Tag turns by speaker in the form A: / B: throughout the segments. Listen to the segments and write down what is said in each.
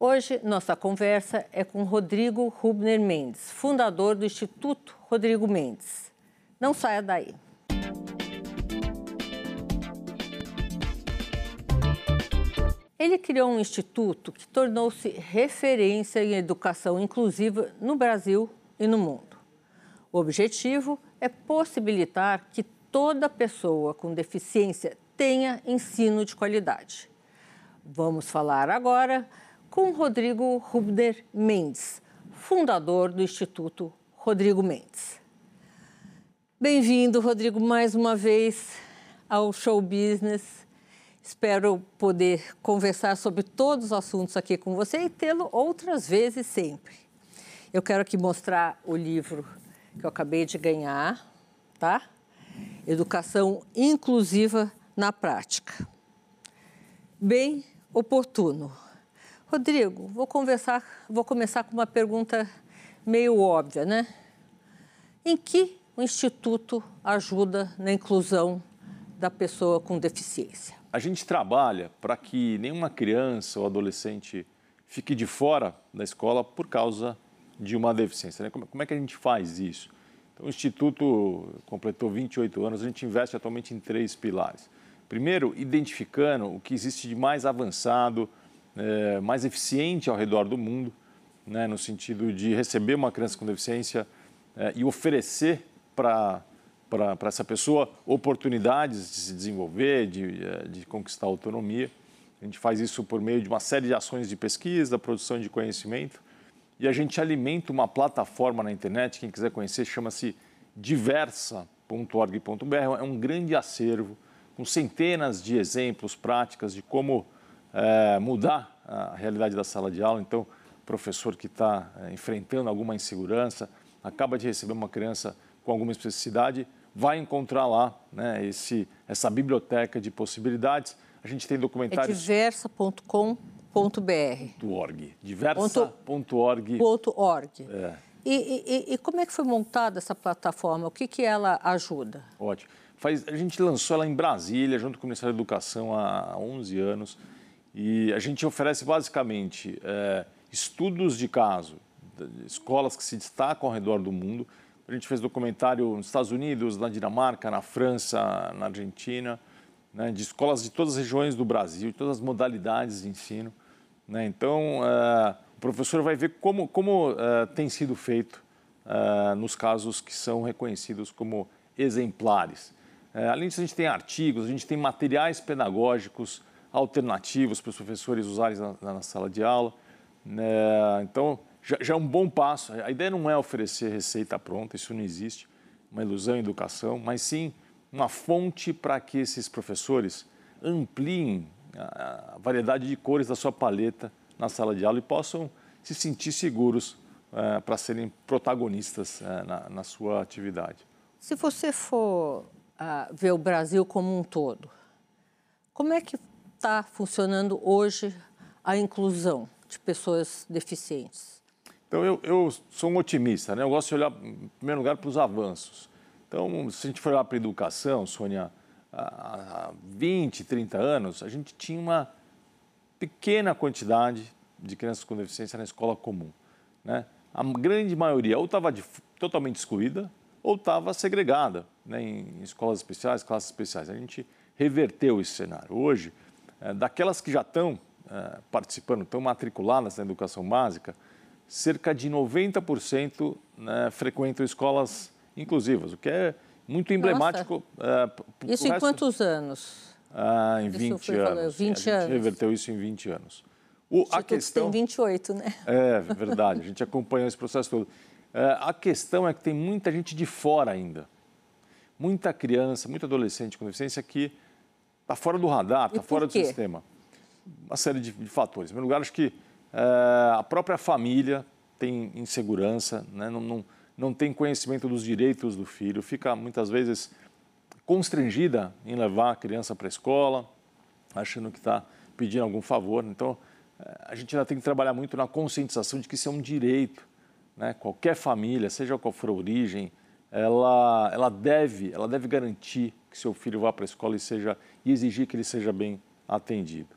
A: Hoje, nossa conversa é com Rodrigo Rubner Mendes, fundador do Instituto Rodrigo Mendes. Não saia daí. Ele criou um instituto que tornou-se referência em educação inclusiva no Brasil e no mundo. O objetivo é possibilitar que toda pessoa com deficiência tenha ensino de qualidade. Vamos falar agora com Rodrigo Rubner Mendes, fundador do Instituto Rodrigo Mendes. Bem-vindo, Rodrigo, mais uma vez ao Show Business. Espero poder conversar sobre todos os assuntos aqui com você e tê-lo outras vezes sempre. Eu quero aqui mostrar o livro que eu acabei de ganhar, tá? Educação Inclusiva na Prática. Bem oportuno. Rodrigo, vou conversar, vou começar com uma pergunta meio óbvia, né? Em que o Instituto ajuda na inclusão da pessoa com deficiência?
B: A gente trabalha para que nenhuma criança ou adolescente fique de fora da escola por causa de uma deficiência. Né? Como é que a gente faz isso? Então, o Instituto completou 28 anos, a gente investe atualmente em três pilares. Primeiro, identificando o que existe de mais avançado, é, mais eficiente ao redor do mundo, né, no sentido de receber uma criança com deficiência é, e oferecer para essa pessoa oportunidades de se desenvolver, de, é, de conquistar autonomia. A gente faz isso por meio de uma série de ações de pesquisa, produção de conhecimento, e a gente alimenta uma plataforma na internet, quem quiser conhecer, chama-se diversa.org.br, é um grande acervo com centenas de exemplos, práticas de como é, mudar a realidade da sala de aula. Então, professor que está é, enfrentando alguma insegurança, acaba de receber uma criança com alguma especificidade, vai encontrar lá né, esse, essa biblioteca de possibilidades. A gente tem documentários.
A: É diversa.com.br.
B: .org. Diversa.org.
A: .org. É. E, e, e, como é que foi montada essa plataforma? O que, que ela ajuda?
B: Ótimo. Faz, a gente lançou ela em Brasília, junto com o Ministério da Educação, há 11 anos. E a gente oferece basicamente é, estudos de caso, de escolas que se destacam ao redor do mundo. A gente fez documentário nos Estados Unidos, na Dinamarca, na França, na Argentina, né, de escolas de todas as regiões do Brasil, de todas as modalidades de ensino. Né? Então, é, o professor vai ver como, como é, tem sido feito nos casos que são reconhecidos como exemplares. Além disso, a gente tem artigos, a gente tem materiais pedagógicos alternativos para os professores usarem na, na sala de aula. É, então, já, já, é um bom passo. A ideia não é oferecer receita pronta, isso não existe, uma ilusão em educação, mas sim uma fonte para que esses professores ampliem a, a, variedade de cores da sua paleta na sala de aula e possam se sentir seguros é, para serem protagonistas é, na, na, sua atividade.
A: Se você for uh, ver o Brasil como um todo, como é que está funcionando hoje a inclusão de pessoas deficientes?
B: Então, eu, eu sou um otimista, né? Eu gosto de olhar, em primeiro lugar, para os avanços. Então, se a gente for olhar para a educação, Sônia, há 20, 30 anos, a gente tinha uma pequena quantidade de crianças com deficiência na escola comum. Né? A grande maioria ou estava totalmente excluída ou estava segregada né, em escolas especiais, classes especiais. A gente reverteu esse cenário. Hoje, daquelas que já estão é, participando, estão matriculadas na educação básica, cerca de 90% né, frequentam escolas inclusivas, o que é muito emblemático.
A: É, isso em resto... quantos anos?
B: Ah, em 20 anos. 20 a gente anos. reverteu isso em 20 anos.
A: O, a questão tem 28, né?
B: É, verdade. A gente acompanhou esse processo todo. É, a questão é que tem muita gente de fora ainda. Muita criança, muito adolescente com deficiência que Está fora do radar, está fora do sistema. Uma série de, de fatores. Em primeiro lugar, acho que é, a própria família tem insegurança, né? não, não, não tem conhecimento dos direitos do filho, fica muitas vezes constrangida em levar a criança para a escola, achando que está pedindo algum favor. Então, é, a gente ainda tem que trabalhar muito na conscientização de que isso é um direito. Né? Qualquer família, seja qual for a origem, ela, ela, deve, ela deve garantir que seu filho vá para a escola e, seja, e exigir que ele seja bem atendido.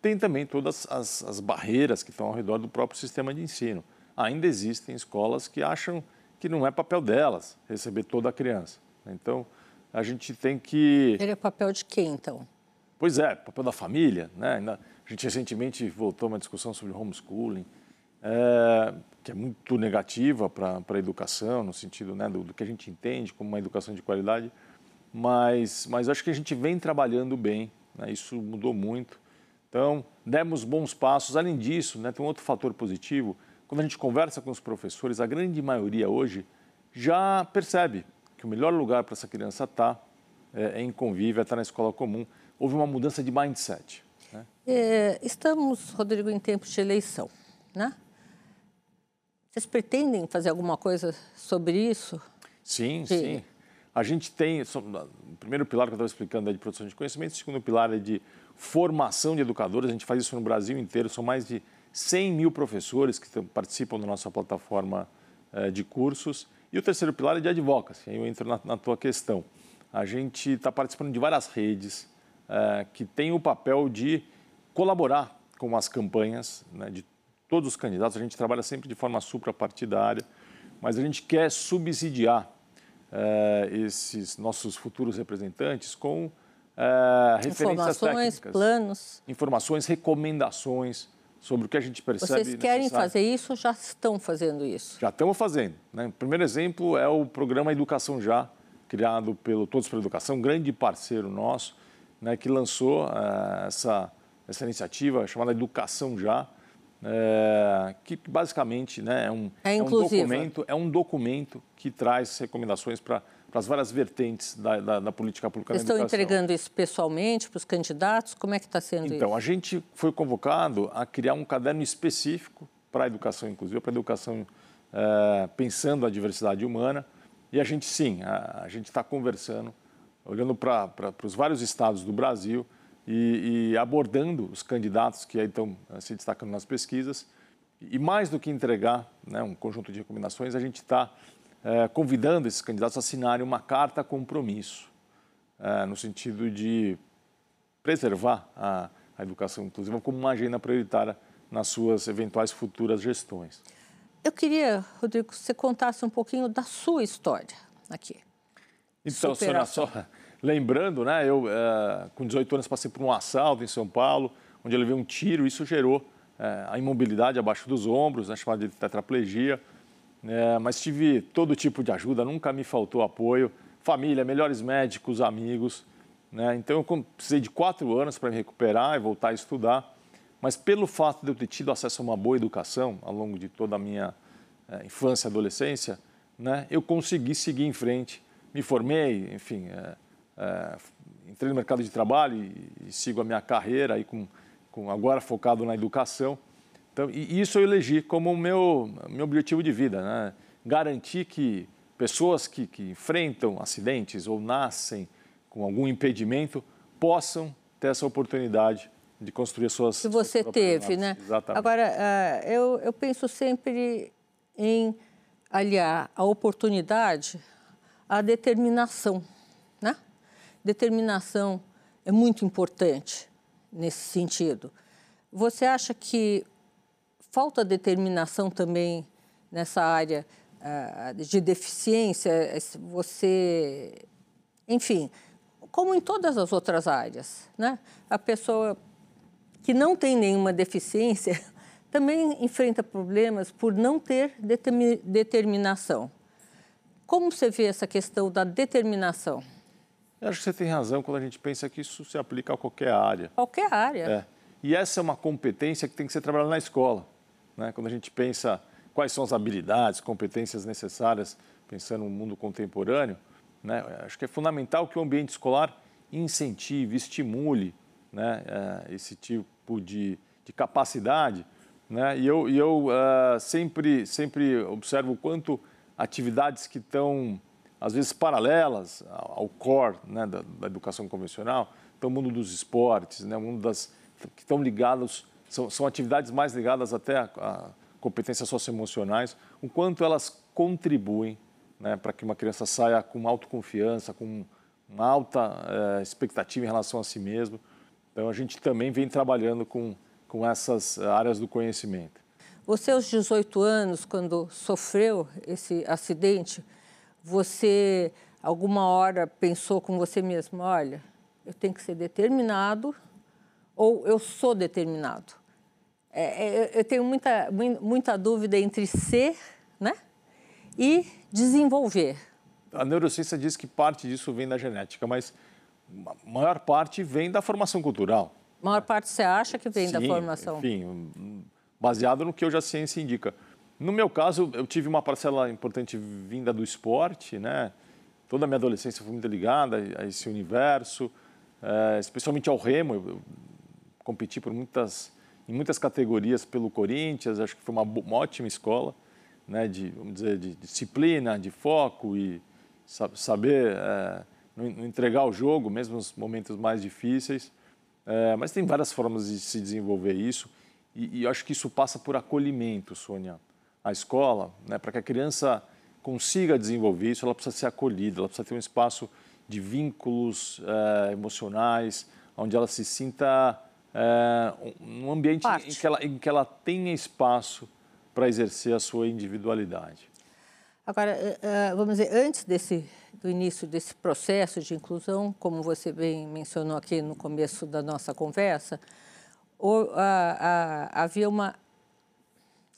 B: tem também todas as, as barreiras que estão ao redor do próprio sistema de ensino. Ainda existem escolas que acham que não é papel delas receber toda a criança. Então, a gente tem que.
A: Ele é papel de quem, então?
B: Pois é, papel da família. Né? A gente recentemente voltou a uma discussão sobre homeschooling, é, que é muito negativa para a educação, no sentido né, do, do, que a gente entende como uma educação de qualidade. Mas, mas acho que a gente vem trabalhando bem, né? isso mudou muito. Então, demos bons passos. Além disso, né, tem um outro fator positivo. Quando a gente conversa com os professores, a grande maioria hoje já percebe que o melhor lugar para essa criança estar tá, é, é em convívio, é estar tá na escola comum. Houve uma mudança de mindset. Né?
A: É, estamos, Rodrigo, em tempos de eleição, né? Vocês pretendem fazer alguma coisa sobre isso?
B: Sim, de... sim. A gente tem, o primeiro pilar que eu estava explicando é de produção de conhecimento, o segundo pilar é de formação de educadores. A gente faz isso no Brasil inteiro, são mais de 100 mil professores que participam da nossa plataforma é, de cursos. E o terceiro pilar é de advocacy, aí eu entro na, na tua questão. A gente está participando de várias redes é, que têm o papel de colaborar com as campanhas né, de todos os candidatos. A gente trabalha sempre de forma suprapartidária, mas a gente quer subsidiar é, esses nossos futuros representantes com é, referências
A: informações,
B: técnicas,
A: planos,
B: informações, recomendações sobre o que a gente percebe.
A: Vocês querem necessário. fazer isso ou já estão fazendo isso?
B: Já estamos fazendo. Né? O primeiro exemplo é o programa Educação Já, criado pelo Todos para Educação, um grande parceiro nosso, né, que lançou uh, essa, essa iniciativa chamada Educação Já, é, que basicamente né, é, um,
A: é,
B: é, um documento, é um documento que traz recomendações para para as várias vertentes da, da, da política pública
A: Vocês
B: na
A: estão entregando isso pessoalmente para os candidatos? Como é que está sendo
B: então,
A: isso?
B: Então, a gente foi convocado a criar um caderno específico para a educação inclusiva, para a educação é, pensando a diversidade humana. E a gente, sim, a, a gente está conversando, olhando para os vários estados do Brasil e, e, abordando os candidatos que aí estão eh, se destacando nas pesquisas. E mais do que entregar né, um conjunto de recomendações, a gente está é, convidando esses candidatos a assinarem uma carta compromisso, é, no sentido de preservar a, a educação inclusiva como uma agenda prioritária nas suas eventuais futuras gestões.
A: Eu queria, Rodrigo, que você contasse um pouquinho da sua história aqui.
B: Então, Sônia, só lembrando, né, eu é, com 18 anos passei por um assalto em São Paulo, onde eu levei um tiro, isso gerou é, a imobilidade abaixo dos ombros, né, chamada de tetraplegia. É, mas tive todo tipo de ajuda, nunca me faltou apoio, família, melhores médicos, amigos. Né? Então eu precisei de quatro anos para me recuperar e voltar a estudar. Mas pelo fato de eu ter tido acesso a uma boa educação ao longo de toda a minha é, infância e adolescência, né, eu consegui seguir em frente. Me formei, enfim, é, é, entrei no mercado de trabalho e, e, sigo a minha carreira aí com, com agora focado na educação. Então, e isso eu elegi como o meu, meu objetivo de vida, né? garantir que pessoas que, que enfrentam acidentes ou nascem com algum impedimento possam ter essa oportunidade de construir suas
A: que você teve, né?
B: Exatamente.
A: Agora, uh, eu, eu penso sempre em aliar a oportunidade à determinação? Determinação é muito importante nesse sentido. Você acha que falta determinação também nessa área uh, de deficiência, você, enfim, como em todas as outras áreas, né? A pessoa que não tem nenhuma deficiência também enfrenta problemas por não ter determinação. Como você vê essa questão da determinação?
B: Eu acho que você tem razão quando a gente pensa que isso se aplica a qualquer área.
A: Qualquer área.
B: É. E essa é uma competência que tem que ser trabalhada na escola. Né? Quando a gente pensa quais são as habilidades, competências necessárias, pensando no mundo contemporâneo, né? acho que é fundamental que o ambiente escolar incentive, estimule né? Eh, esse tipo de, de capacidade. Né? E eu, e eu uh, sempre, sempre observo o quanto atividades que estão, às vezes, paralelas ao core né, da, da, educação convencional, então o mundo dos esportes, né, o mundo das, que estão ligados são, são atividades mais ligadas até a, a competências socioemocionais, o quanto elas contribuem né, para que uma criança saia com autoconfiança, com uma alta eh, expectativa em relação a si mesmo. Então, a gente também vem trabalhando com, com essas áreas do conhecimento.
A: Você, aos 18 anos, quando sofreu esse acidente, você alguma hora pensou com você mesmo, olha, eu tenho que ser determinado ou eu sou determinado? É, é, eu tenho muita, muita dúvida entre ser né, e desenvolver.
B: A neurociência diz que parte disso vem da genética, mas a maior parte vem da formação cultural.
A: A maior parte você acha que vem Sim, da formação?
B: Enfim, baseado no que hoje a ciência indica. No meu caso, eu tive uma parcela importante vinda do esporte, né? Toda a minha adolescência foi muito ligada a esse universo, é, especialmente ao remo. Eu competi por muitas, em muitas categorias pelo Corinthians, acho que foi uma, uma ótima escola, né? De, vamos dizer, de disciplina, de foco e saber é, não entregar o jogo, mesmo nos momentos mais difíceis. É, mas tem várias formas de se desenvolver isso e, e acho que isso passa por acolhimento, Sônia. A escola, né, para que a criança consiga desenvolver isso, ela precisa ser acolhida, ela precisa ter um espaço de vínculos é, emocionais, onde ela se sinta é, um ambiente em que, ela, em que ela tenha espaço para exercer a sua individualidade.
A: Agora, eh, eh, vamos dizer, antes desse, do início desse processo de inclusão, como você bem mencionou aqui no começo da nossa conversa, havia uma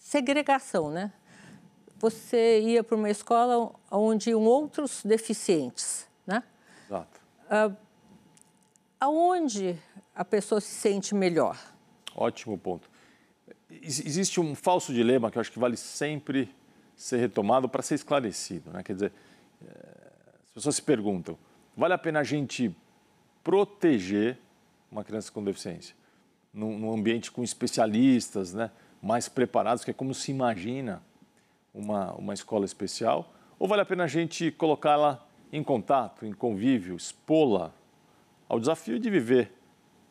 A: segregação, né? Você ia para uma escola onde iam outros deficientes, né?
B: Exato.
A: Uh, aonde a pessoa se sente melhor?
B: Ótimo ponto. Existe um falso dilema que eu acho que vale sempre ser retomado para ser esclarecido. Né? Quer dizer, eh, as pessoas se perguntam, vale a pena a gente proteger uma criança com deficiência num, num ambiente com especialistas, né, mais preparados, que é como se imagina uma, uma escola especial, ou vale a pena a gente colocá-la em contato, em convívio, expô-la ao desafio de viver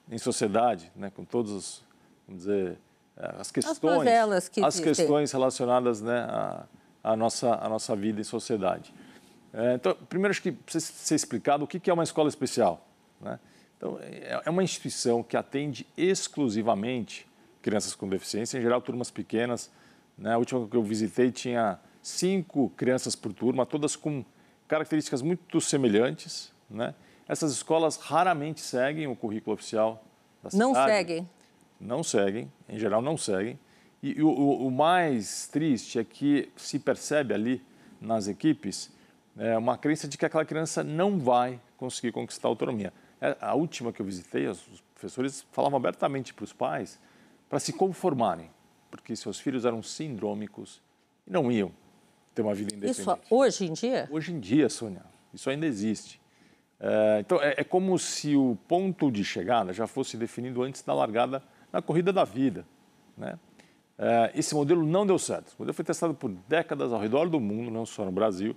B: em sociedade, né, com todos vamos dizer, eh, as questões,
A: as, que
B: as questões relacionadas né, a, a nossa, a nossa vida em sociedade. É, então, primeiro acho que precisa ser explicado o que é uma escola especial. Né? Então, é, é uma instituição que atende exclusivamente crianças com deficiência, em geral turmas pequenas. Né? A última que eu visitei tinha cinco crianças por turma, todas com características muito semelhantes. Né? Essas escolas raramente seguem o currículo oficial da cidade.
A: Não seguem?
B: Não seguem, em geral não seguem. E o, o, mais triste é que se percebe ali nas equipes é, uma crença de que aquela criança não vai conseguir conquistar a autonomia. É, a última que eu visitei, os professores falavam abertamente para os pais para se conformarem, porque seus filhos eram sindrômicos e não iam ter uma vida independente.
A: Isso hoje em dia?
B: Hoje em dia, Sônia, isso ainda existe. É, então, é, é como se o ponto de chegada já fosse definido antes da largada na corrida da vida, né? É, esse modelo não deu certo. O modelo foi testado por décadas ao redor do mundo, não só no Brasil,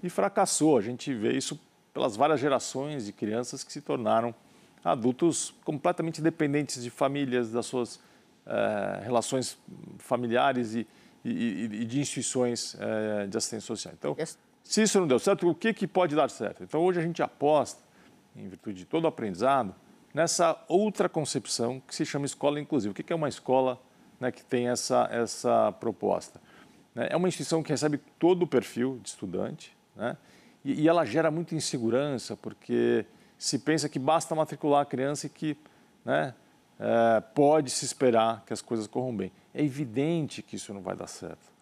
B: e fracassou. A gente vê isso pelas várias gerações de crianças que se tornaram adultos completamente dependentes de famílias, das suas é, relações familiares e, e, e de instituições é, de assistência social. Então, se isso não deu certo, o que, que pode dar certo? Então, hoje a gente aposta, em virtude de todo o aprendizado, nessa outra concepção que se chama escola inclusiva. O que é uma escola né, que tem essa, essa proposta. Né? É uma instituição que recebe todo o perfil de estudante né? e, e ela gera muita insegurança, porque se pensa que basta matricular a criança e que né, é, pode se esperar que as coisas corram bem. É evidente que isso não vai dar certo.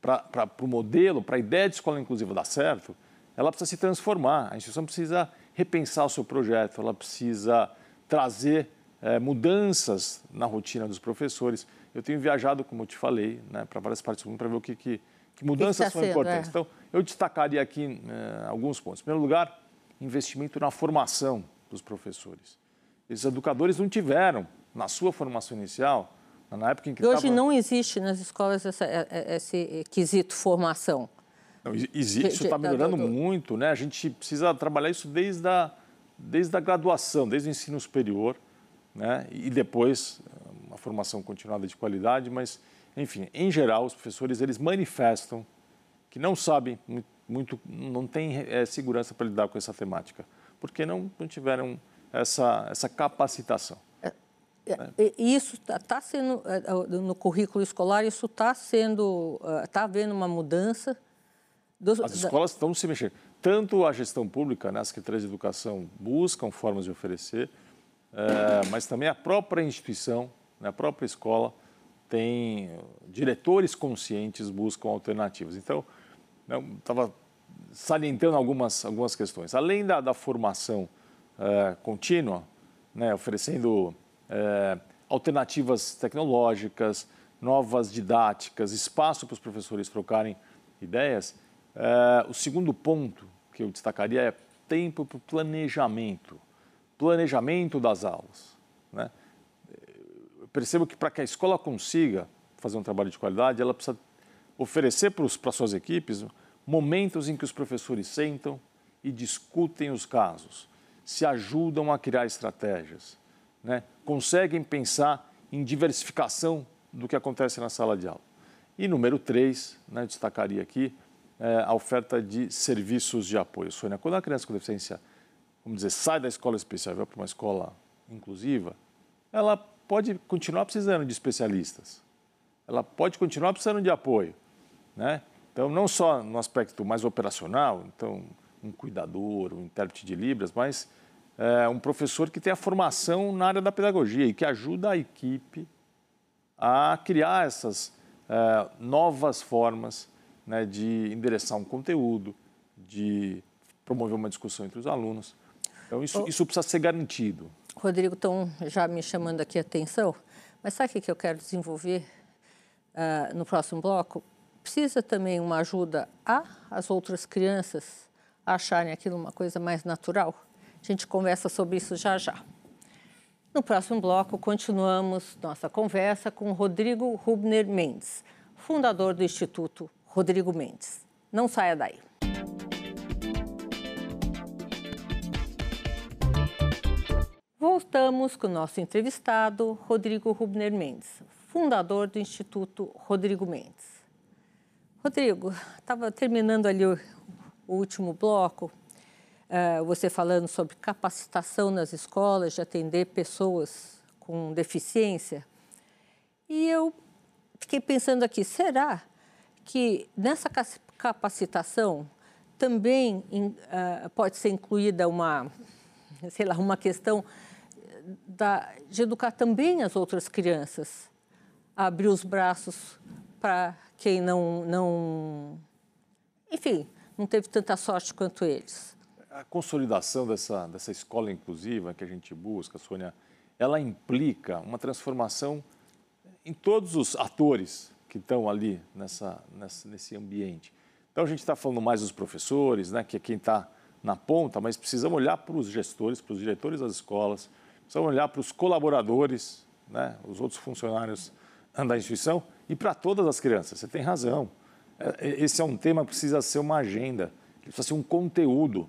B: Para o modelo, para a ideia de escola inclusiva dar certo, ela precisa se transformar. A instituição precisa repensar o seu projeto, ela precisa trazer é, mudanças na rotina dos professores. Eu tenho viajado, como eu te falei, né, para várias partes do mundo para ver o que, que, que mudanças que são sendo, importantes. É. Então, eu destacaria aqui é, alguns pontos. Em primeiro lugar, investimento na formação dos professores. Esses educadores não tiveram, na sua formação inicial, na época em que
A: Hoje tava... não existe nas escolas essa, é, é, esse quesito formação.
B: Não, existe, isso está melhorando do... muito, né? A gente precisa trabalhar isso desde a, desde a graduação, desde o ensino superior, né? E depois uma formação continuada de qualidade, mas, enfim, em geral, os professores eles manifestam que não sabem muito, não têm é, segurança para lidar com essa temática, porque não, não tiveram essa, essa capacitação.
A: É, Né? Isso está tá sendo, no currículo escolar, isso está sendo, está havendo uma mudança.
B: Dos, As escolas estão se mexendo. Tanto a gestão pública, né, as secretarias de educação buscam formas de oferecer, é, mas também a própria instituição, né, a própria escola, tem diretores conscientes buscam alternativas. Então, estava né, salientando algumas, algumas questões. Além da, da formação é, contínua, né, oferecendo é, alternativas tecnológicas, novas didáticas, espaço para os professores trocarem ideias, é, o segundo ponto que eu destacaria é tempo para o planejamento planejamento das aulas. Né? Eu percebo que para que a escola consiga fazer um trabalho de qualidade, ela precisa oferecer para, os, para suas equipes momentos em que os professores sentam e discutem os casos, se ajudam a criar estratégias, né? Conseguem pensar em diversificação do que acontece na sala de aula. E número três, né, destacaria aqui, é a oferta de serviços de apoio. Sônia, quando a criança com deficiência vamos dizer, sai da escola especial e vai para uma escola inclusiva, ela pode continuar precisando de especialistas. Ela pode continuar precisando de apoio, né? Então, não só no aspecto mais operacional, então um cuidador, um intérprete de libras, mas é, um professor que tem a formação na área da pedagogia e que ajuda a equipe a criar essas é, novas formas né, de endereçar um conteúdo, de promover uma discussão entre os alunos. Então, isso, isso precisa ser garantido.
A: Rodrigo, estão já me chamando aqui a atenção, mas sabe o que eu quero desenvolver uh, no próximo bloco? Precisa também uma ajuda a as outras crianças acharem aquilo uma coisa mais natural? A gente conversa sobre isso já já. No próximo bloco, continuamos nossa conversa com Rodrigo Rubner Mendes, fundador do Instituto Rodrigo Mendes. Não saia daí. Voltamos com o nosso entrevistado, Rodrigo Rubner Mendes, fundador do Instituto Rodrigo Mendes. Rodrigo, estava terminando ali o, o, último bloco, você falando sobre capacitação nas escolas de atender pessoas com deficiência. E eu fiquei pensando aqui, será que nessa capacitação também uh, pode ser incluída uma, sei lá, uma questão de educar também as outras crianças, abrir os braços para quem não, não, enfim, não teve tanta sorte quanto eles.
B: A consolidação dessa, dessa escola inclusiva que a gente busca, Sônia, ela implica uma transformação em todos os atores que estão ali nessa, nessa nesse ambiente. Então a gente está falando mais dos professores, né, que é quem está na ponta, mas precisamos olhar para os gestores, para os diretores das escolas, Precisamos olhar para os colaboradores, né, os outros funcionários da instituição e para todas as crianças. Você tem razão. É, é, esse é um tema que precisa ser uma agenda, precisa ser um conteúdo.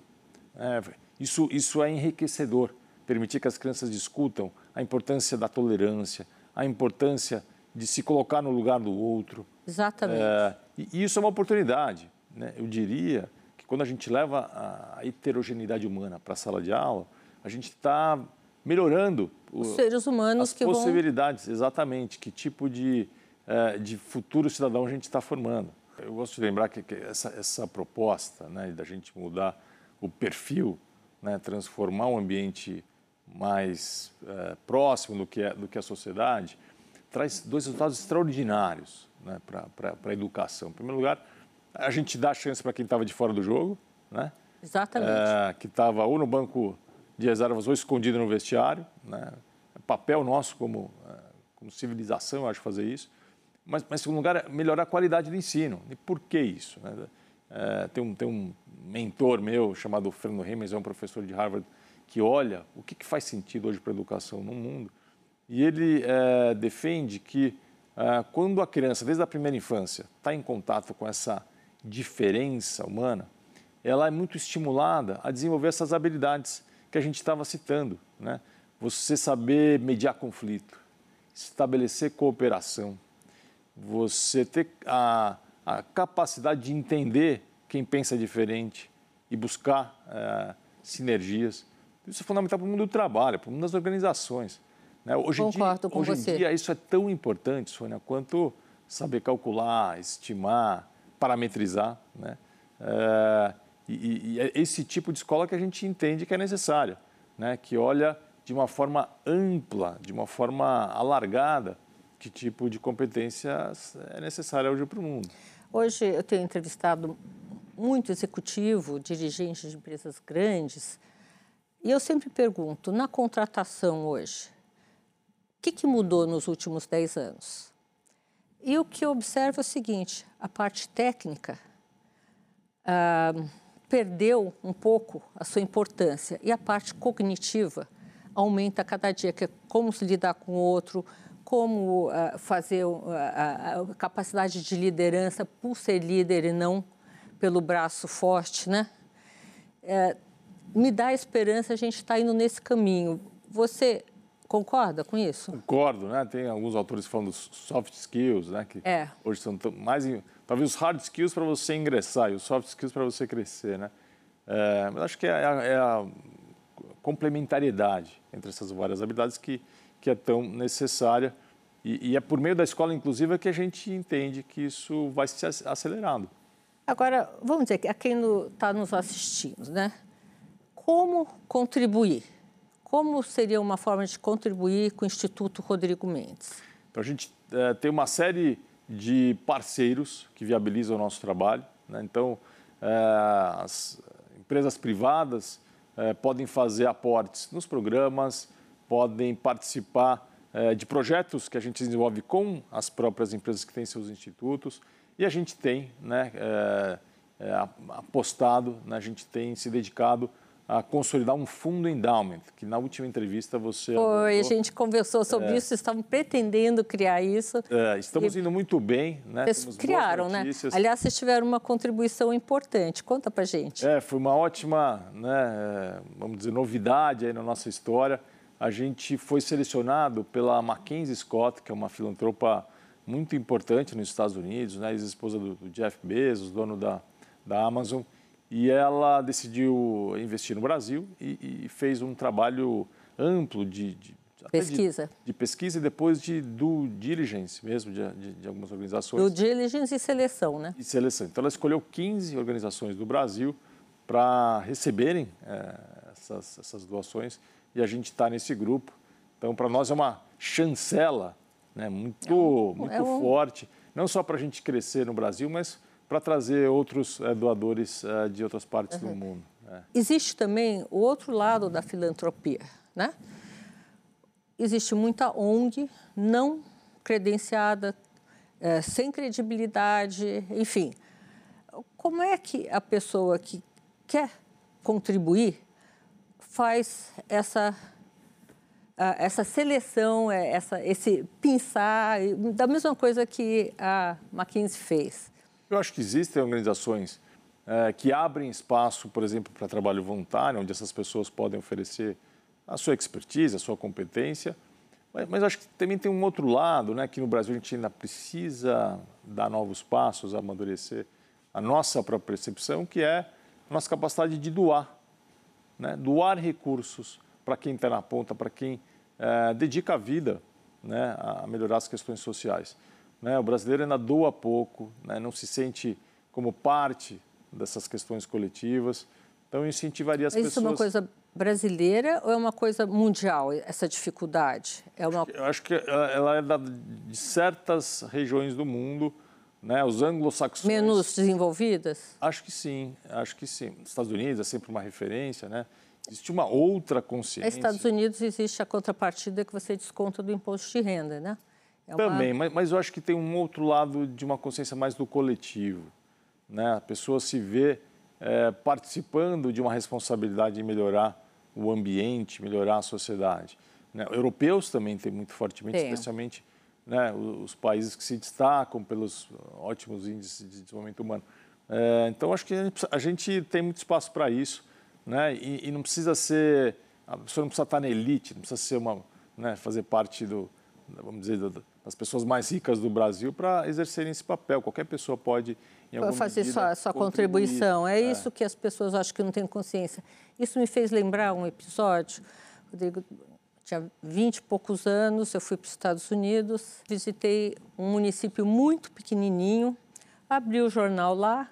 B: É, isso, isso é enriquecedor, permitir que as crianças discutam a importância da tolerância, a importância de se colocar no lugar do outro.
A: Exatamente. É,
B: e isso é uma oportunidade. Né? Eu diria que quando a gente leva a heterogeneidade humana para a sala de aula, a gente está melhorando
A: os seres humanos
B: as
A: que
B: possibilidades, vão... exatamente, que tipo de, eh, de futuro cidadão a gente está formando. Eu gosto de lembrar que, que essa, essa proposta né, da gente mudar o perfil, né, transformar um ambiente mais eh, próximo do que, é, do que a sociedade, traz dois resultados extraordinários né, para a educação. Em primeiro lugar, a gente dá chance para quem estava de fora do jogo, né?
A: Exatamente. É,
B: que estava ou no banco de reservas ou escondida no vestiário. Né? É papel nosso como, é, como civilização, eu acho, fazer isso. Mas, mas, em segundo lugar, é melhorar a qualidade do ensino. E por que isso? Né? É, tem, um, tem um mentor meu chamado Fernando Remes, é um professor de Harvard, que olha o que, que faz sentido hoje para a educação no mundo. E ele é, defende que é, quando a criança, desde a primeira infância, está em contato com essa diferença humana, ela é muito estimulada a desenvolver essas habilidades que a gente estava citando, né? Você saber mediar conflito, estabelecer cooperação, você ter a, a capacidade de entender quem pensa diferente e buscar é, sinergias. Isso é fundamental para o mundo do trabalho, para o mundo das organizações. Né?
A: Hoje Concordo
B: em dia,
A: com
B: hoje
A: você.
B: em dia isso é tão importante, Sônia, quanto saber calcular, estimar, parametrizar. Né? É, e, e, é esse tipo de escola que a gente entende que é necessário, né? que olha de uma forma ampla, de uma forma alargada, que tipo de competências é necessária hoje para o mundo.
A: Hoje eu tenho entrevistado muito executivo, dirigentes de empresas grandes, e eu sempre pergunto, na contratação hoje, o que, que mudou nos últimos 10 anos? E o que eu observo é o seguinte, a parte técnica ah, perdeu um pouco a sua importância e a parte cognitiva aumenta a cada dia, que é como se lidar com o outro, como uh, fazer uh, a capacidade de liderança por ser líder e não pelo braço forte, né? É, me dá esperança a gente está indo nesse caminho. Você concorda com isso?
B: Concordo, né? Tem alguns autores falando dos soft skills, né? Que
A: é.
B: hoje são mais talvez os hard skills para você ingressar e os soft skills para você crescer, né? É, mas acho que é, é, a, é a complementariedade entre essas várias habilidades que, que é tão necessária. E, e, é por meio da escola, inclusive, que a gente entende que isso vai ser acelerado.
A: Agora, vamos dizer, a quem está nos assistindo, né? Como contribuir? Como seria uma forma de contribuir com o Instituto Rodrigo Mendes?
B: Então, a gente é, tem uma série de parceiros que viabilizam o nosso trabalho. Né? Então, é, as empresas privadas é, podem fazer aportes nos programas, podem participar é, de projetos que a gente desenvolve com as próprias empresas que têm seus institutos e a gente tem né, é, apostado, né, a gente tem se dedicado a consolidar um fundo endowment, que na última entrevista você...
A: Foi, a gente conversou sobre é, isso, estavam pretendendo criar isso.
B: É, estamos e... indo muito bem, né?
A: Vocês criaram, né? Aliás, vocês tiveram uma contribuição importante, conta pra gente.
B: É, foi uma ótima, né, vamos dizer, novidade aí na nossa história. A gente foi selecionado pela Mackenzie Scott, que é uma filantropa muito importante nos Estados Unidos, né, ex-esposa do, do Jeff Bezos, dono da, da Amazon, e ela decidiu investir no Brasil e, e fez um trabalho amplo de, de
A: pesquisa.
B: De, de, pesquisa e depois de due diligence mesmo, de, de, de algumas organizações.
A: Due diligence e seleção, né?
B: E seleção. Então, ela escolheu 15 organizações do Brasil para receberem é, essas, essas doações e a gente está nesse grupo. Então, para nós é uma chancela né, muito, é um, muito é um... forte, não só para a gente crescer no Brasil, mas para trazer outros é, doadores é, de outras partes uhum. do mundo.
A: É. Existe também o outro lado da filantropia, né? Existe muita ONG não credenciada, é, sem credibilidade, enfim. Como é que a pessoa que quer contribuir faz essa essa seleção, essa, esse pensar, da mesma coisa que a McKinsey fez?
B: Eu acho que existem organizações é, que abrem espaço, por exemplo, para trabalho voluntário, onde essas pessoas podem oferecer a sua expertise, a sua competência. Mas, mas acho que também tem um outro lado, né, que no Brasil a gente ainda precisa dar novos passos, amadurecer a nossa própria percepção, que é a nossa capacidade de doar. Né? Doar recursos para quem está na ponta, para quem é, dedica a vida né, a melhorar as questões sociais. Né? O brasileiro ainda doa pouco, né? não se sente como parte dessas questões coletivas. Então, incentivaria as
A: Isso
B: pessoas...
A: Isso é uma coisa brasileira ou é uma coisa mundial, essa dificuldade?
B: É uma... Eu acho que ela é de certas regiões do mundo, né? os anglo-saxões...
A: Menos desenvolvidas?
B: Acho que sim, acho que sim. Os Estados Unidos é sempre uma referência, né? Existe uma outra consciência.
A: Nos Estados Unidos existe a contrapartida que você desconta do imposto de renda, né?
B: É uma... Também, mas, mas eu acho que tem um outro lado de uma consciência mais do coletivo. Né? A pessoa se vê é, participando de uma responsabilidade de melhorar o ambiente, melhorar a sociedade. Né? Europeus também têm muito fortemente, tem. especialmente né, os países que se destacam pelos ótimos índices de desenvolvimento humano. É, então, acho que a gente, tem muito espaço para isso. Né? E, e, não precisa ser... A pessoa não precisa estar na elite, não precisa ser uma, né, fazer parte do, vamos dizer, das pessoas mais ricas do Brasil para exercerem esse papel. Qualquer pessoa pode, em alguma
A: fazer
B: medida,
A: sua, sua contribuição. É, é, isso que as pessoas acho que não têm consciência. Isso me fez lembrar um episódio, Rodrigo. Tinha 20 e poucos anos, eu fui para os Estados Unidos, visitei um município muito pequenininho, abri o jornal lá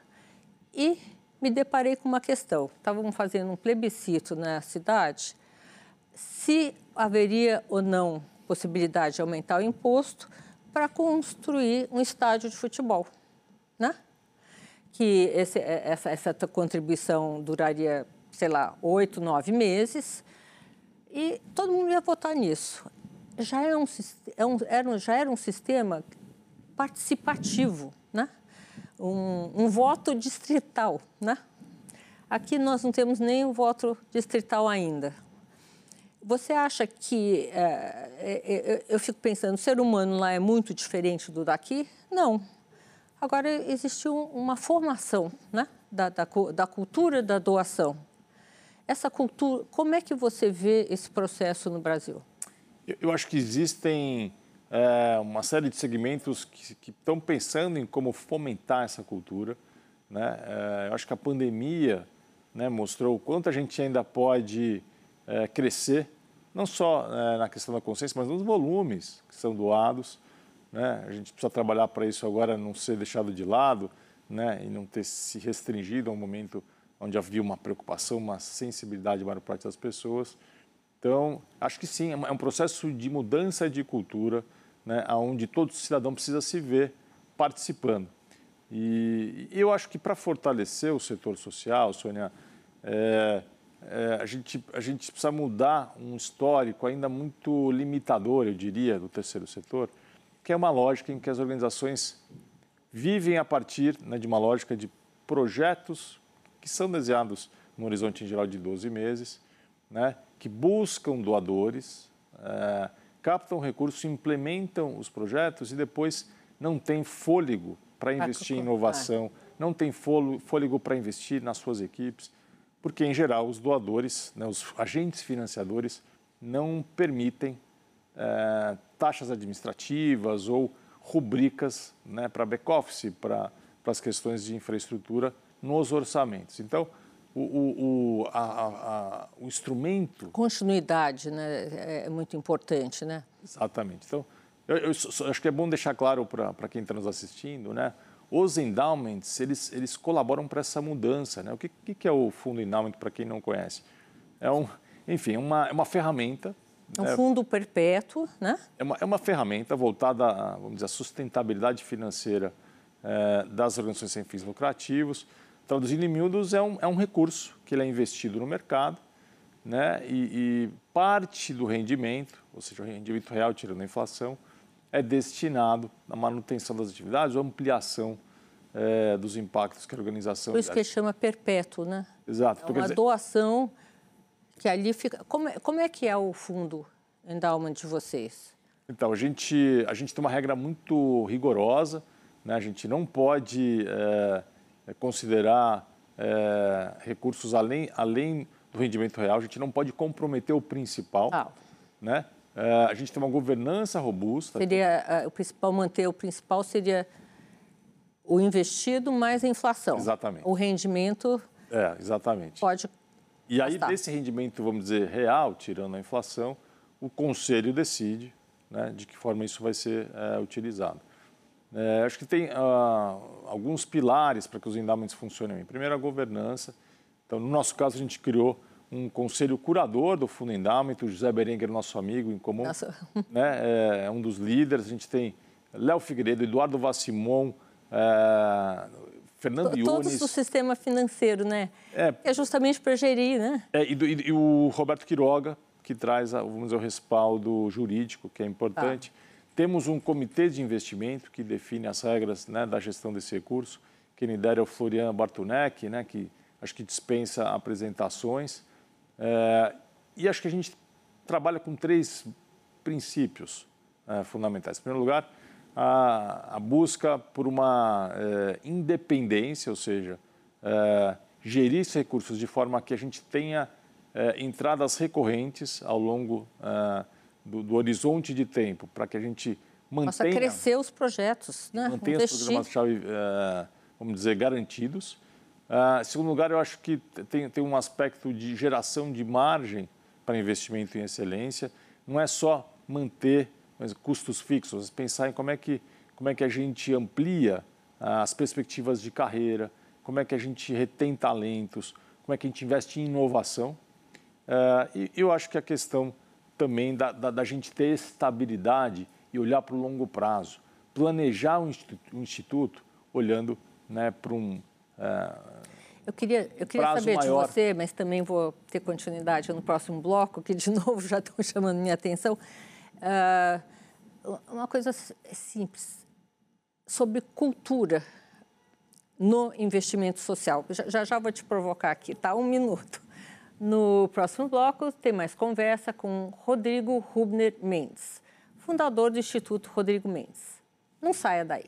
A: e me deparei com uma questão. Estavam fazendo um plebiscito na cidade se haveria ou não possibilidade de aumentar o imposto para construir um estádio de futebol, né? Que esse, essa, essa contribuição duraria, sei lá, oito, nove meses e todo mundo ia votar nisso. Já era um, é era já era um sistema participativo, né? um, um voto distrital. Né? Aqui nós não temos nem o voto distrital ainda. Você acha que. É, é, é, eu fico pensando, o ser humano lá é muito diferente do daqui? Não. Agora, existiu uma formação né, da, da, da cultura da doação. Essa cultura, como é que você vê esse processo no Brasil?
B: Eu, eu acho que existem é, uma série de segmentos que, estão pensando em como fomentar essa cultura. Né? É, eu acho que a pandemia né, mostrou o quanto a gente ainda pode é, crescer, não só na questão da consciência, mas nos volumes que são doados. Né? A gente precisa trabalhar para isso agora não ser deixado de lado né? e não ter se restringido a um momento onde havia uma preocupação, uma sensibilidade maior parte das pessoas. Então, acho que sim, é um processo de mudança de cultura, né, onde todo cidadão precisa se ver participando. E eu acho que para fortalecer o setor social, Sônia, é, é, a, gente, a gente precisa mudar um histórico ainda muito limitador, eu diria, do terceiro setor, que é uma lógica em que as organizações vivem a partir né, de uma lógica de projetos que são desenhados no horizonte em geral de 12 meses, né, que buscam doadores, é, captam recursos, implementam os projetos e depois não tem fôlego para investir em inovação, não tem fôlego para investir nas suas equipes, porque, em geral, os doadores, né, os agentes financiadores, não permitem é, taxas administrativas ou rubricas né, para back-office, para as questões de infraestrutura nos orçamentos. Então, o, o, o, a, a, o instrumento...
A: Continuidade né, é muito importante, né?
B: Exatamente. Então, eu, eu, eu acho que é bom deixar claro para quem está nos assistindo, né? Os endowments, eles, eles colaboram para essa mudança, né? O que, que é o fundo endowment, para quem não conhece? É um, enfim, uma, é uma ferramenta
A: é um né? fundo perpétuo, né?
B: É uma, é uma ferramenta voltada, à, vamos dizer, à sustentabilidade financeira é, das organizações sem fins lucrativos. Traduzindo em miúdos, é um, é um recurso que ele é investido no mercado, né? E, e, parte do rendimento, ou seja, o rendimento real tirando a inflação, é destinado à manutenção das atividades ou ampliação é, dos impactos que a organização...
A: Por isso que chama perpétuo, né?
B: Exato.
A: É uma dizer... doação que ali fica... Como é, como é que é o fundo endowment de vocês?
B: Então, a gente, a gente tem uma regra muito rigorosa, né? a gente não pode... É, considerar é, recursos além, além do rendimento real, a gente não pode comprometer o principal. Ah. Né? É, a gente tem uma governança robusta.
A: Seria é, o principal, manter o principal seria o investido mais a inflação.
B: Exatamente.
A: O rendimento.
B: É, exatamente.
A: Pode.
B: E aí, gastar. desse rendimento, vamos dizer, real, tirando a inflação, o conselho decide né, de que forma isso vai ser é, utilizado. É, acho que tem ah, alguns pilares para que os endowments funcionem. Primeiro, a governança. Então, no nosso caso, a gente criou um conselho curador do Fundo Endowment, o José Berenguer, nosso amigo em comum, né, é um dos líderes. A gente tem Léo Figueiredo, Eduardo Vassimon, é, Fernando Iones.
A: Todos do sistema financeiro, né? É, é justamente para gerir, né?
B: É, e, e, e, o Roberto Quiroga, que traz, vamos dizer, o respaldo jurídico, que é importante. Ah. Temos um comitê de investimento que define as regras né, da gestão desse recurso. Quem lidera é o Florian Bartunek, né, que acho que dispensa apresentações. É, e acho que a gente trabalha com três princípios é, fundamentais. Em primeiro lugar, a, a busca por uma é, independência, ou seja, é, gerir esses recursos de forma que a gente tenha é, entradas recorrentes ao longo é, do, do horizonte de tempo para que a gente mantenha... Possa
A: crescer os projetos, né?
B: Mantenha Investir. os programas-chave, uh, vamos dizer, garantidos. Uh, em segundo lugar, eu acho que tem, tem um aspecto de geração de margem para investimento em excelência. não é só manter mas, custos fixos, pensar em como é que, como é que a gente amplia ah, as perspectivas de carreira, como é que a gente retém talentos, como é que a gente investe em inovação. Uh, e eu acho que a questão também da, da, da gente ter estabilidade e olhar para o longo prazo, planejar o instituto, instituto olhando né, para um. Uh,
A: eu queria, eu queria saber maior. de você, mas também vou ter continuidade no próximo bloco, que de novo já estão chamando minha atenção. Uh, uma coisa simples sobre cultura no investimento social. Já, já, já vou te provocar aqui, tá? Um minuto. No próximo bloco, tem mais conversa com Rodrigo Rubner Mendes, fundador do Instituto Rodrigo Mendes. Não saia daí.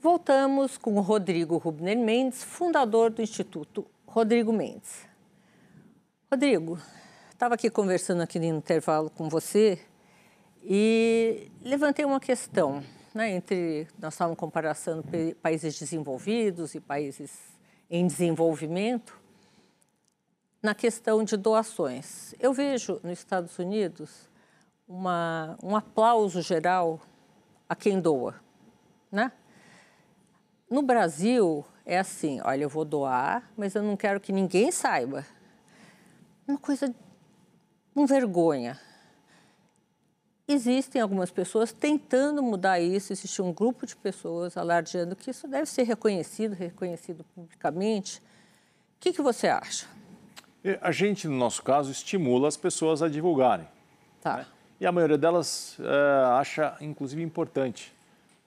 A: Voltamos com Rodrigo Rubner Mendes, fundador do Instituto Rodrigo Mendes. Rodrigo, estava aqui conversando aqui no intervalo com você e levantei uma questão né, entre nós estávamos comparando países desenvolvidos e países em desenvolvimento na questão de doações. Eu vejo nos Estados Unidos uma, um aplauso geral a quem doa, né? No Brasil é assim, olha, eu vou doar, mas eu não quero que ninguém saiba. Uma coisa, uma vergonha existem algumas pessoas tentando mudar isso, existe um grupo de pessoas alardeando que isso deve ser reconhecido, reconhecido publicamente. O que, que você acha?
B: A gente, no nosso caso, estimula as pessoas a divulgarem.
A: Tá. Né?
B: E a maioria delas é, acha, inclusive, importante.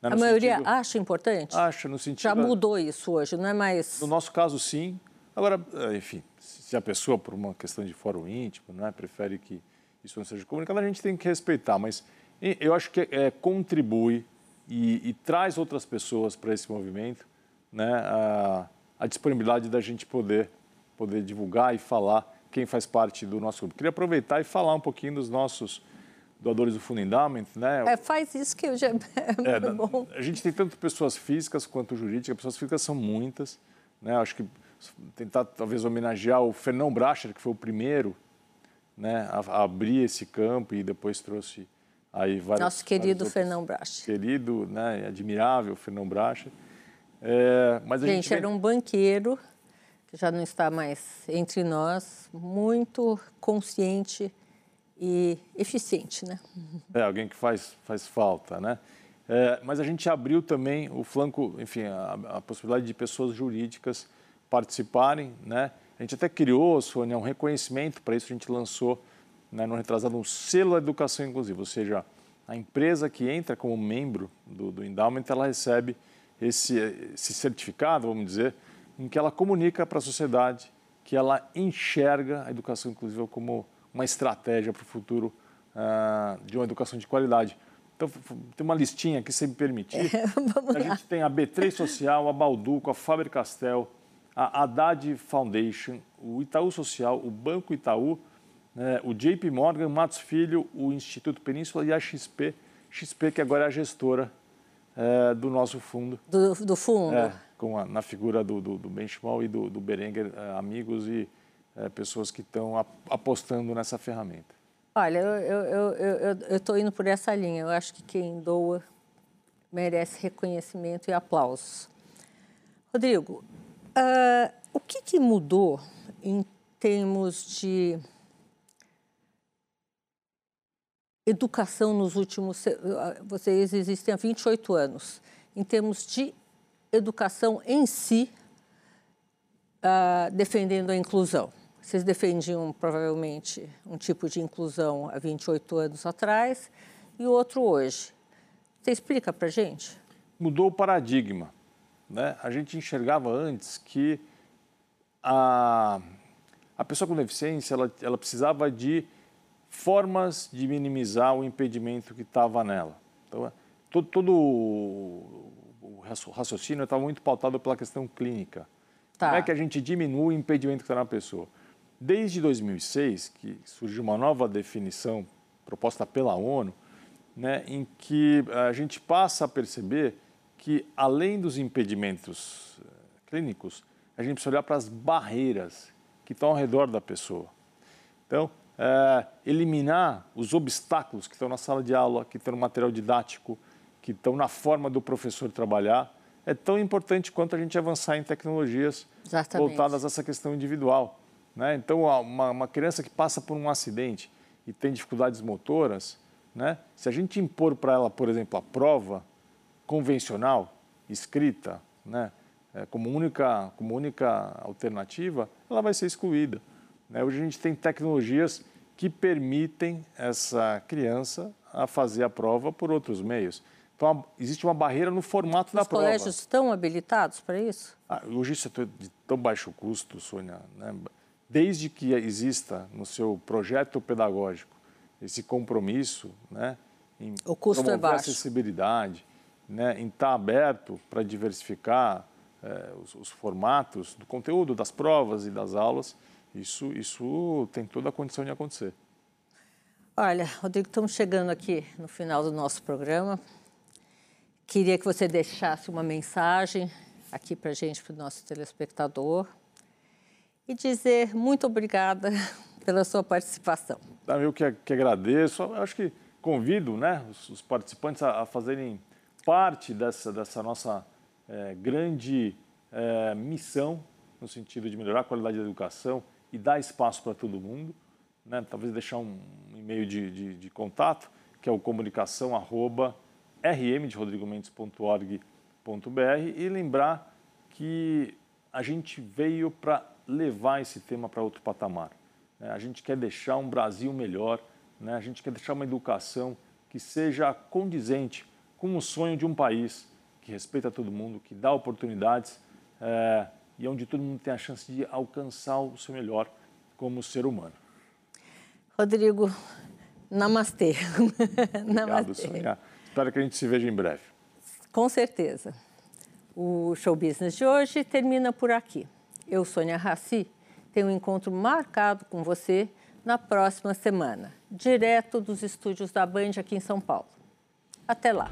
A: Né? A maioria sentido... acha importante?
B: Acha, no sentido...
A: Já mudou isso hoje, não é mais...
B: No nosso caso, sim. Agora, eh, enfim, se a pessoa, por uma questão de fórum íntimo, não é, prefere que isso não seja comunicado, a gente tem que respeitar, mas eu acho que é, contribui e, e, traz outras pessoas para esse movimento, né, a, a, disponibilidade da gente poder, poder divulgar e falar quem faz parte do nosso grupo. Queria aproveitar e falar um pouquinho dos nossos doadores do Fundo Endowment, né?
A: É, faz isso que eu já é, é bom.
B: A gente tem tanto pessoas físicas quanto jurídicas, pessoas físicas são muitas, né? Acho que tentar talvez homenagear o Fernão Bracher, que foi o primeiro né, a, a abrir esse campo e depois trouxe aí vários...
A: Nosso querido Fernão Brache.
B: Querido, né, admirável Fernão Brache. É,
A: mas a gente, gente era um banqueiro que já não está mais entre nós, muito consciente e eficiente, né?
B: É, alguém que faz, faz falta, né? É, mas a gente abriu também o flanco, enfim, a, a possibilidade de pessoas jurídicas participarem, né? A gente até criou, Sônia, um reconhecimento para isso. A gente lançou, né, no retrasado, um selo da educação inclusiva, ou seja, a empresa que entra como membro do, do Endowment, ela recebe esse, esse certificado, vamos dizer, em que ela comunica para a sociedade que ela enxerga a educação inclusiva como uma estratégia para o futuro uh, de uma educação de qualidade. Então, tem uma listinha aqui, se me permitir. É, a gente tem a B3 Social, a Balduco, a Faber-Castell, a Haddad Foundation, o Itaú Social, o Banco Itaú, né, o JP Morgan, Matos Filho, o Instituto Península e a XP, XP que agora é a gestora é, do nosso fundo.
A: Do, do fundo. É,
B: com a, na figura do, do, do Benchimol e do, do Berenguer, é, amigos e é, pessoas que estão apostando nessa ferramenta.
A: Olha, eu estou indo por essa linha. Eu acho que quem doa merece reconhecimento e aplausos. Rodrigo, Uh, o que, que mudou em termos de educação nos últimos. Vocês existem há 28 anos. Em termos de educação em si, uh, defendendo a inclusão. Vocês defendiam provavelmente um tipo de inclusão há 28 anos atrás e outro hoje. Você explica para gente?
B: Mudou o paradigma. Né? A gente enxergava antes que a, a pessoa com deficiência ela, ela precisava de formas de minimizar o impedimento que estava nela. Então, é, todo, todo o, o raciocínio estava muito pautado pela questão clínica. Tá. Como é que a gente diminui o impedimento que está na pessoa? Desde 2006, que surgiu uma nova definição proposta pela ONU, né, em que a gente passa a perceber que, além dos impedimentos eh, clínicos, a gente precisa olhar para as barreiras que estão ao redor da pessoa. Então, é, eliminar os obstáculos que estão na sala de aula, que estão no material didático, que estão na forma do professor trabalhar, é tão importante quanto a gente avançar em tecnologias Exatamente. voltadas a essa questão individual. Né? Então, uma, uma, criança que passa por um acidente e tem dificuldades motoras, né? se a gente impor para ela, por exemplo, a prova convencional, escrita, né? É, como, única, como única alternativa, ela vai ser excluída. Né? Hoje a gente tem tecnologias que permitem essa criança a fazer a prova por outros meios. Então, existe uma barreira no formato Os da prova.
A: Os colégios estão habilitados para isso?
B: Ah, hoje isso é de tão baixo custo, Sônia. Né? Desde que exista no seu projeto pedagógico esse compromisso né, em
A: o custo é
B: promover
A: é
B: a acessibilidade, né, em estar aberto para diversificar é, os, os, formatos do conteúdo das provas e das aulas, isso, isso tem toda a condição de acontecer.
A: Olha, Rodrigo, estamos chegando aqui no final do nosso programa. Queria que você deixasse uma mensagem aqui para a gente, para o nosso telespectador, e dizer muito obrigada pela sua participação.
B: Eu que, que agradeço. Eu acho que convido né, os, os participantes a, a, fazerem parte dessa, dessa nossa é, grande é, missão no sentido de melhorar a qualidade da educação e dar espaço para todo mundo. Né? Talvez deixar um e-mail de, de, de contato, que é o comunicação arroba, rm de rodrigomendes.org.br e lembrar que a gente veio para levar esse tema para outro patamar. Né? A gente quer deixar um Brasil melhor, né? a gente quer deixar uma educação que seja condizente com o sonho de um país que respeita todo mundo, que dá oportunidades é, e onde todo mundo tem a chance de alcançar o seu melhor como ser humano.
A: Rodrigo, namastê.
B: Obrigado, namastê. Sônia. Espero que a gente se veja em breve.
A: Com certeza. O show business de hoje termina por aqui. Eu, Sônia Raci, tenho um encontro marcado com você na próxima semana, direto dos estúdios da Band aqui em São Paulo. Até lá!